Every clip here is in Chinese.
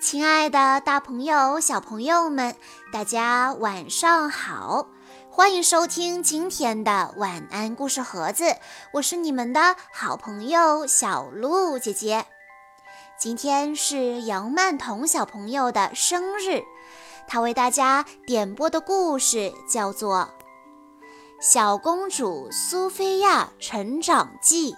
亲爱的，大朋友、小朋友们，大家晚上好！欢迎收听今天的晚安故事盒子，我是你们的好朋友小鹿姐姐。今天是杨曼彤小朋友的生日，她为大家点播的故事叫做《小公主苏菲亚成长记》。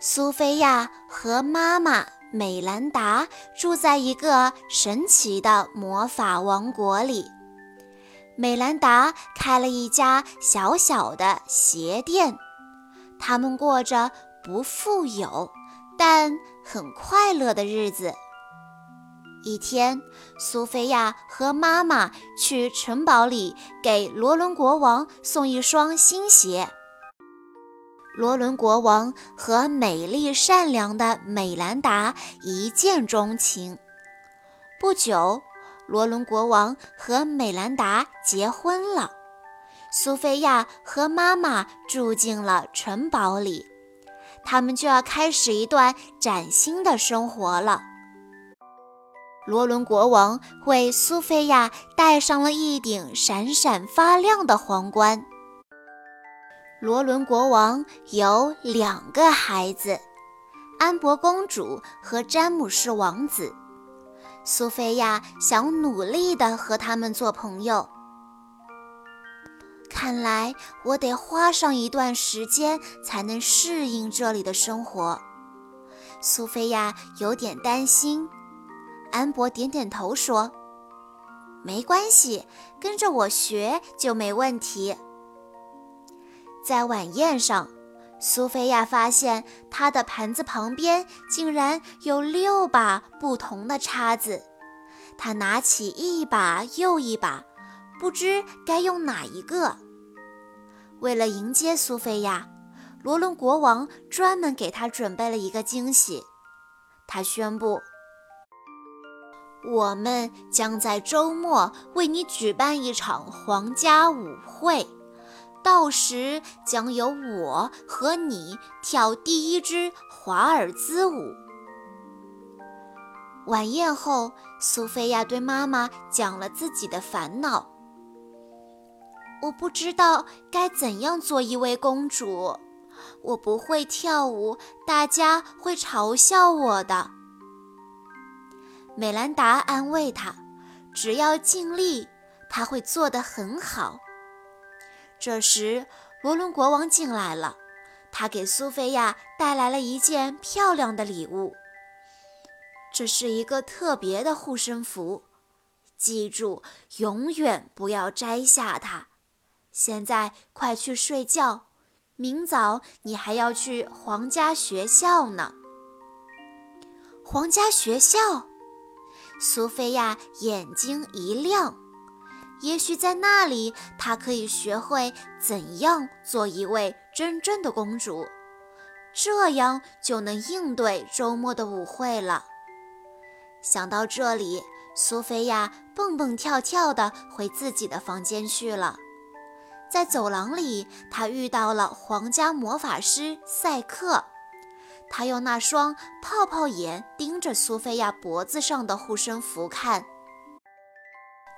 苏菲亚和妈妈。美兰达住在一个神奇的魔法王国里。美兰达开了一家小小的鞋店，他们过着不富有但很快乐的日子。一天，苏菲亚和妈妈去城堡里给罗伦国王送一双新鞋。罗伦国王和美丽善良的美兰达一见钟情。不久，罗伦国王和美兰达结婚了。苏菲亚和妈妈住进了城堡里，他们就要开始一段崭新的生活了。罗伦国王为苏菲亚戴上了一顶闪闪发亮的皇冠。罗伦国王有两个孩子，安博公主和詹姆士王子。苏菲亚想努力地和他们做朋友。看来我得花上一段时间才能适应这里的生活。苏菲亚有点担心。安博点点头说：“没关系，跟着我学就没问题。”在晚宴上，苏菲亚发现她的盘子旁边竟然有六把不同的叉子。她拿起一把又一把，不知该用哪一个。为了迎接苏菲亚，罗伦国王专门给她准备了一个惊喜。他宣布：“我们将在周末为你举办一场皇家舞会。”到时将由我和你跳第一支华尔兹舞。晚宴后，苏菲亚对妈妈讲了自己的烦恼：“我不知道该怎样做一位公主，我不会跳舞，大家会嘲笑我的。”美兰达安慰她：“只要尽力，她会做得很好。”这时，罗伦国王进来了，他给苏菲亚带来了一件漂亮的礼物。这是一个特别的护身符，记住，永远不要摘下它。现在快去睡觉，明早你还要去皇家学校呢。皇家学校，苏菲亚眼睛一亮。也许在那里，她可以学会怎样做一位真正的公主，这样就能应对周末的舞会了。想到这里，苏菲亚蹦蹦跳跳地回自己的房间去了。在走廊里，她遇到了皇家魔法师赛克，他用那双泡泡眼盯着苏菲亚脖子上的护身符看。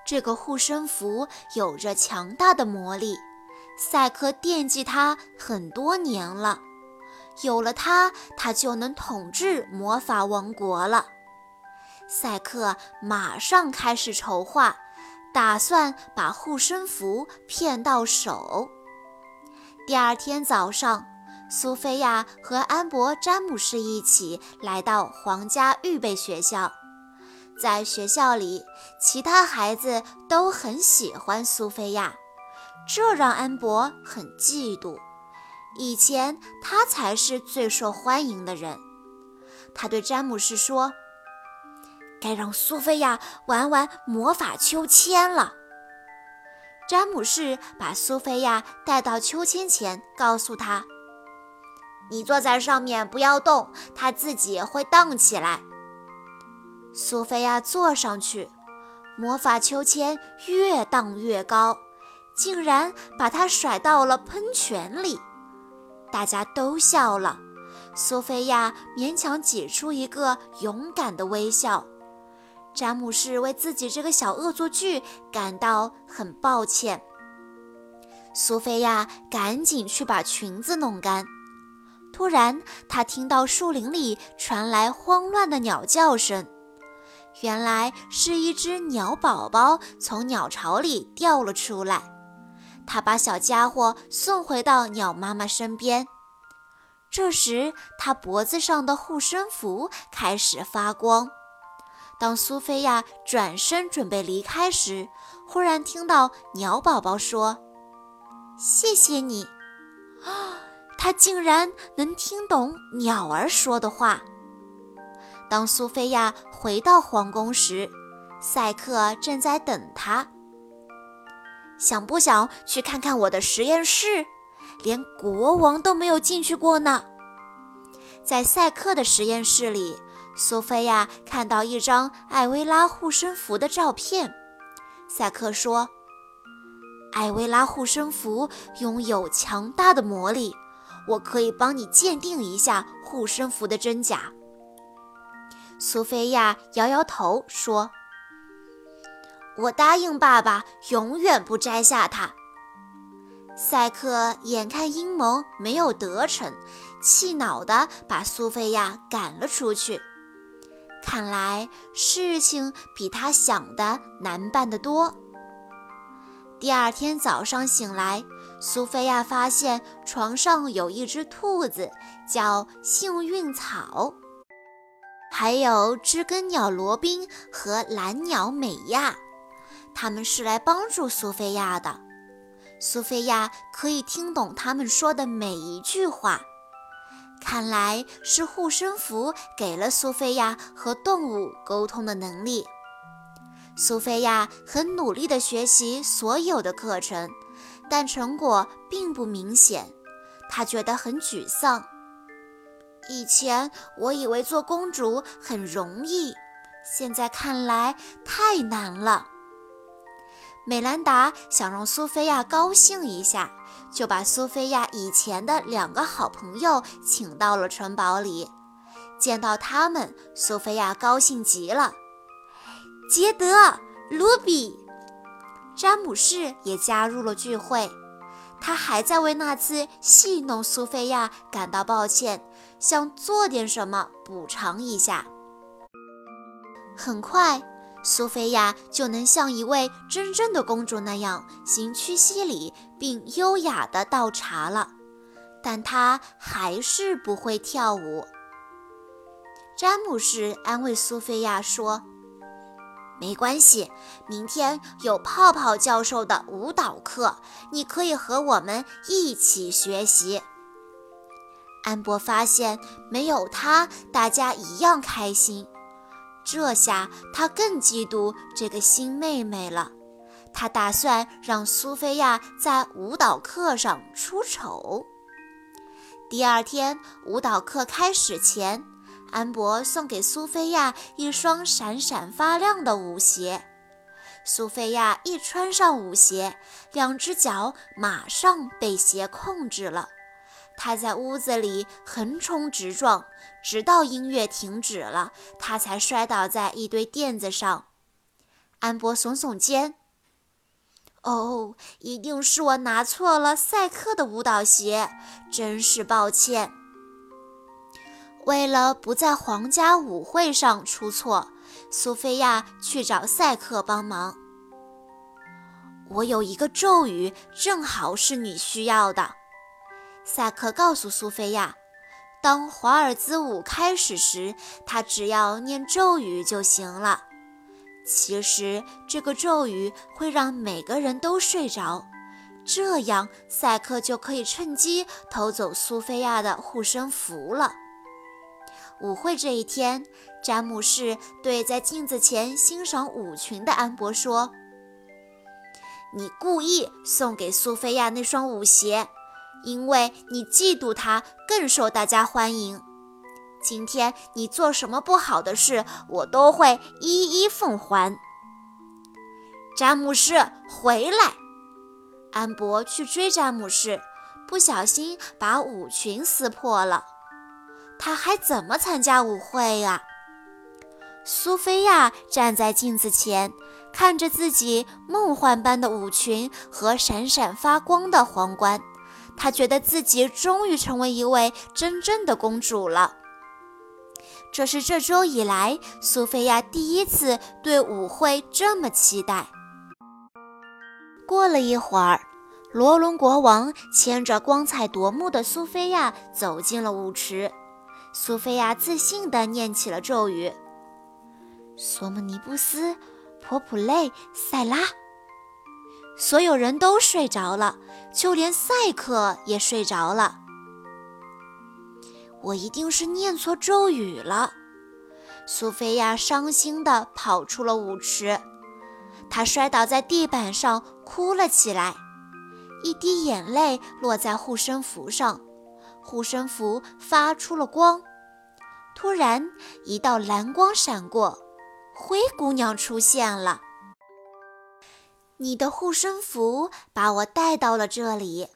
这个护身符有着强大的魔力，赛克惦记它很多年了。有了它，他就能统治魔法王国了。赛克马上开始筹划，打算把护身符骗到手。第二天早上，苏菲亚和安博、詹姆士一起来到皇家预备学校。在学校里，其他孩子都很喜欢苏菲亚，这让安博很嫉妒。以前他才是最受欢迎的人。他对詹姆士说：“该让苏菲亚玩玩魔法秋千了。”詹姆士把苏菲亚带到秋千前，告诉他：“你坐在上面，不要动，它自己会荡起来。”苏菲亚坐上去，魔法秋千越荡越高，竟然把她甩到了喷泉里。大家都笑了。苏菲亚勉强挤出一个勇敢的微笑。詹姆士为自己这个小恶作剧感到很抱歉。苏菲亚赶紧去把裙子弄干。突然，她听到树林里传来慌乱的鸟叫声，原来是一只鸟宝宝从鸟巢里掉了出来。她把小家伙送回到鸟妈妈身边。这时，她脖子上的护身符开始发光。当苏菲亚转身准备离开时，忽然听到鸟宝宝说：“谢谢你。”啊，他竟然能听懂鸟儿说的话。当苏菲亚回到皇宫时，赛克正在等她。想不想去看看我的实验室？连国王都没有进去过呢。在赛克的实验室里。苏菲亚看到一张艾薇拉护身符的照片。赛克说：“艾薇拉护身符拥有强大的魔力，我可以帮你鉴定一下护身符的真假。”苏菲亚摇摇头说：“我答应爸爸，永远不摘下它。”赛克眼看阴谋没有得逞，气恼地把苏菲亚赶了出去。看来事情比他想的难办得多。第二天早上醒来，苏菲亚发现床上有一只兔子，叫幸运草，还有知更鸟罗宾和蓝鸟美亚，他们是来帮助苏菲亚的。苏菲亚可以听懂他们说的每一句话。看来是护身符给了苏菲亚和动物沟通的能力。苏菲亚很努力地学习所有的课程，但成果并不明显。她觉得很沮丧。以前我以为做公主很容易，现在看来太难了。美兰达想让苏菲亚高兴一下。就把苏菲亚以前的两个好朋友请到了城堡里。见到他们，苏菲亚高兴极了。杰德、卢比、詹姆士也加入了聚会。他还在为那次戏弄苏菲亚感到抱歉，想做点什么补偿一下。很快。苏菲亚就能像一位真正的公主那样行屈膝礼，并优雅地倒茶了，但她还是不会跳舞。詹姆士安慰苏菲亚说：“没关系，明天有泡泡教授的舞蹈课，你可以和我们一起学习。”安博发现，没有他，大家一样开心。这下他更嫉妒这个新妹妹了。他打算让苏菲亚在舞蹈课上出丑。第二天舞蹈课开始前，安博送给苏菲亚一双闪闪发亮的舞鞋。苏菲亚一穿上舞鞋，两只脚马上被鞋控制了。他在屋子里横冲直撞，直到音乐停止了，他才摔倒在一堆垫子上。安博耸耸肩：“哦，一定是我拿错了赛克的舞蹈鞋，真是抱歉。”为了不在皇家舞会上出错，苏菲亚去找赛克帮忙。我有一个咒语，正好是你需要的。萨克告诉苏菲亚，当华尔兹舞开始时，他只要念咒语就行了。其实这个咒语会让每个人都睡着，这样赛克就可以趁机偷走苏菲亚的护身符了。舞会这一天，詹姆士对在镜子前欣赏舞裙的安博说：“你故意送给苏菲亚那双舞鞋。”因为你嫉妒他更受大家欢迎，今天你做什么不好的事，我都会一一奉还。詹姆士，回来！安博去追詹姆士，不小心把舞裙撕破了。他还怎么参加舞会呀？苏菲亚站在镜子前，看着自己梦幻般的舞裙和闪闪发光的皇冠，她觉得自己终于成为一位真正的公主了。这是这周以来苏菲亚第一次对舞会这么期待。过了一会儿，罗伦国王牵着光彩夺目的苏菲亚走进了舞池。苏菲亚自信地念起了咒语：“索姆尼布斯，普普雷，塞拉。”所有人都睡着了，就连赛克也睡着了。我一定是念错咒语了。苏菲亚伤心地跑出了舞池，她摔倒在地板上，哭了起来，一滴眼泪落在护身符上，护身符发出了光。突然，一道蓝光闪过，灰姑娘出现了。你的护身符把我带到了这里，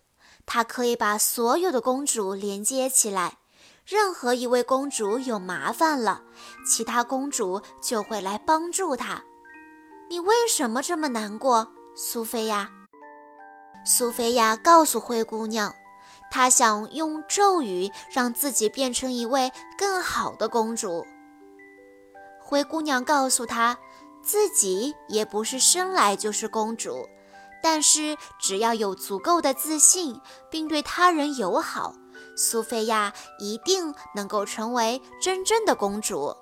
它可以把所有的公主连接起来。任何一位公主有麻烦了，其他公主就会来帮助她。你为什么这么难过，苏菲亚？苏菲亚告诉灰姑娘，她想用咒语让自己变成一位更好的公主。灰姑娘告诉她，自己也不是生来就是公主，但是只要有足够的自信，并对他人友好。苏菲亚一定能够成为真正的公主。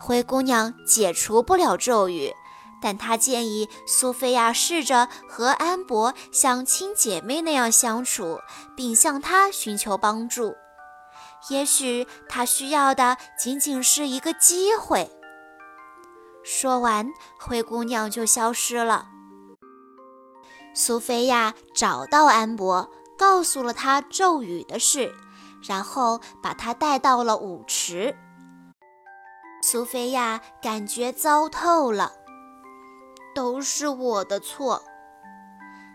灰姑娘解除不了咒语，但她建议苏菲亚试着和安博像亲姐妹那样相处，并向她寻求帮助。也许她需要的仅仅是一个机会。说完，灰姑娘就消失了。苏菲亚找到安博。告诉了他咒语的事，然后把他带到了舞池。苏菲亚感觉糟透了，都是我的错。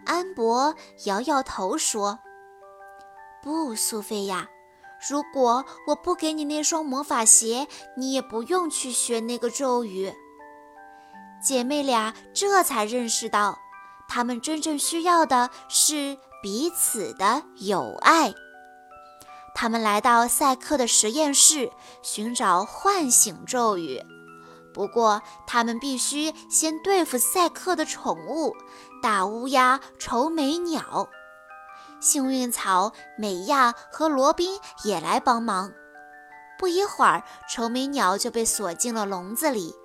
安博摇摇头说：“不，苏菲亚，如果我不给你那双魔法鞋，你也不用去学那个咒语。”姐妹俩这才认识到，她们真正需要的是。彼此的友爱。他们来到赛克的实验室，寻找唤醒咒语。不过，他们必须先对付赛克的宠物大乌鸦愁眉鸟。幸运草美亚和罗宾也来帮忙。不一会儿，愁眉鸟就被锁进了笼子里。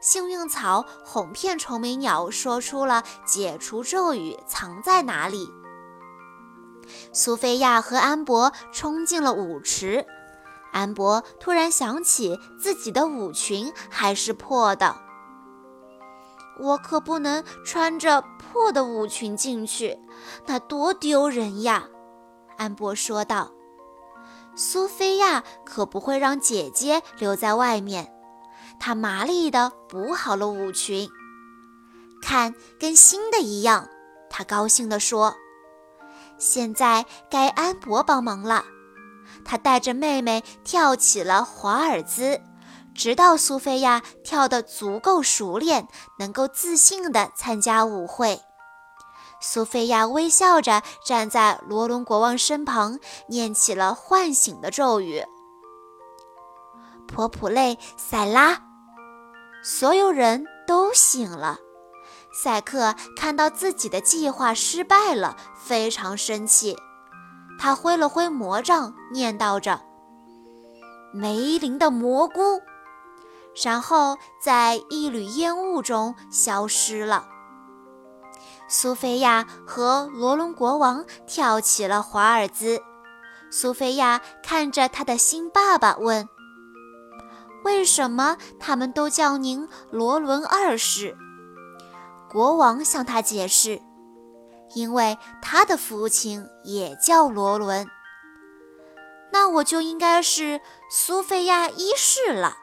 幸运草哄骗愁眉鸟，说出了解除咒语藏在哪里。苏菲亚和安博冲进了舞池。安博突然想起自己的舞裙还是破的，我可不能穿着破的舞裙进去，那多丢人呀！安博说道。苏菲亚可不会让姐姐留在外面，他麻利地补好了舞裙，看，跟新的一样。他高兴地说。现在该安博帮忙了，他带着妹妹跳起了华尔兹，直到苏菲亚跳得足够熟练，能够自信地参加舞会。苏菲亚微笑着站在罗伦国王身旁，念起了唤醒的咒语：“普普雷塞拉。”所有人都醒了。赛克看到自己的计划失败了，非常生气。他挥了挥魔杖，念叨着：“梅林的蘑菇。”然后在一缕烟雾中消失了。苏菲亚和罗伦国王跳起了华尔兹。苏菲亚看着他的新爸爸问：“为什么他们都叫您罗伦二世？”国王向他解释：“因为他的父亲也叫罗伦，那我就应该是苏菲亚一世了。”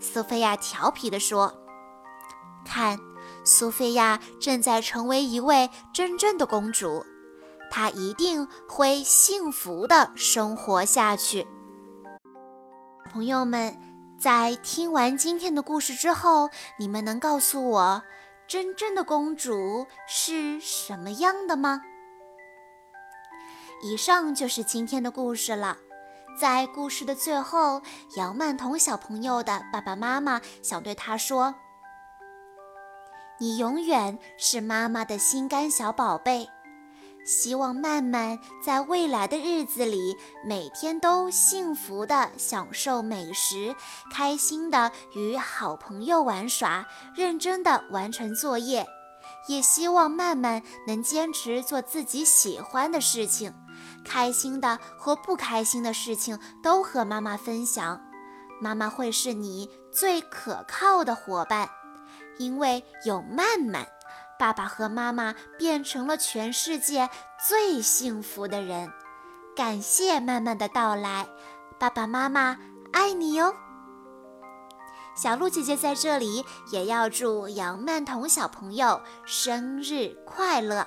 苏菲亚调皮地说：“看，苏菲亚正在成为一位真正的公主，她一定会幸福的生活下去。”朋友们，在听完今天的故事之后，你们能告诉我，真正的公主是什么样的吗？以上就是今天的故事了。在故事的最后，杨曼彤小朋友的爸爸妈妈想对他说：“你永远是妈妈的心肝小宝贝。”希望曼曼在未来的日子里，每天都幸福的享受美食，开心的与好朋友玩耍，认真的完成作业。也希望曼曼能坚持做自己喜欢的事情，开心的和不开心的事情都和妈妈分享。妈妈会是你最可靠的伙伴，因为有曼曼。爸爸和妈妈变成了全世界最幸福的人，感谢曼曼的到来，爸爸妈妈爱你哟。小鹿姐姐在这里也要祝杨曼彤小朋友生日快乐。